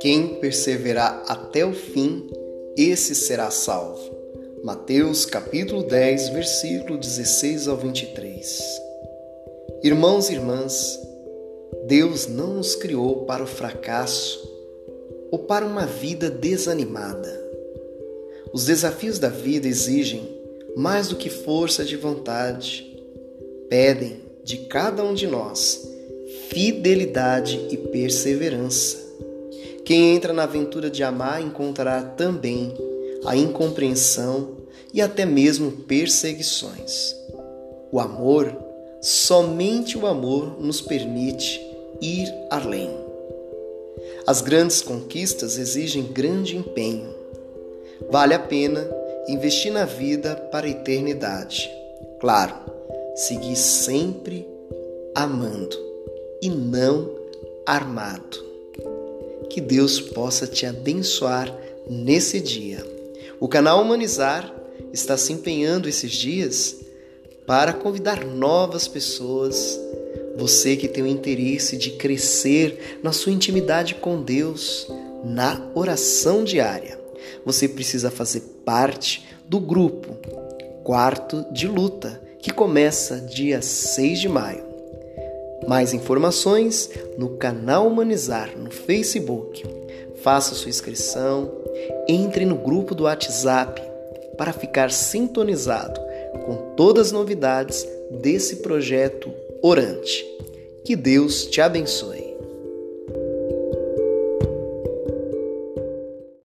Quem perseverar até o fim, esse será salvo. Mateus capítulo 10, versículo 16 ao 23. Irmãos e irmãs, Deus não nos criou para o fracasso ou para uma vida desanimada. Os desafios da vida exigem mais do que força de vontade, pedem de cada um de nós fidelidade e perseverança. Quem entra na aventura de amar encontrará também a incompreensão e até mesmo perseguições. O amor, somente o amor nos permite ir além. As grandes conquistas exigem grande empenho. Vale a pena investir na vida para a eternidade. Claro, seguir sempre amando e não armado. Que Deus possa te abençoar nesse dia. O canal Humanizar está se empenhando esses dias para convidar novas pessoas. Você que tem o interesse de crescer na sua intimidade com Deus, na oração diária. Você precisa fazer parte do grupo Quarto de Luta, que começa dia 6 de maio. Mais informações no canal Humanizar no Facebook. Faça sua inscrição, entre no grupo do WhatsApp para ficar sintonizado com todas as novidades desse projeto orante. Que Deus te abençoe.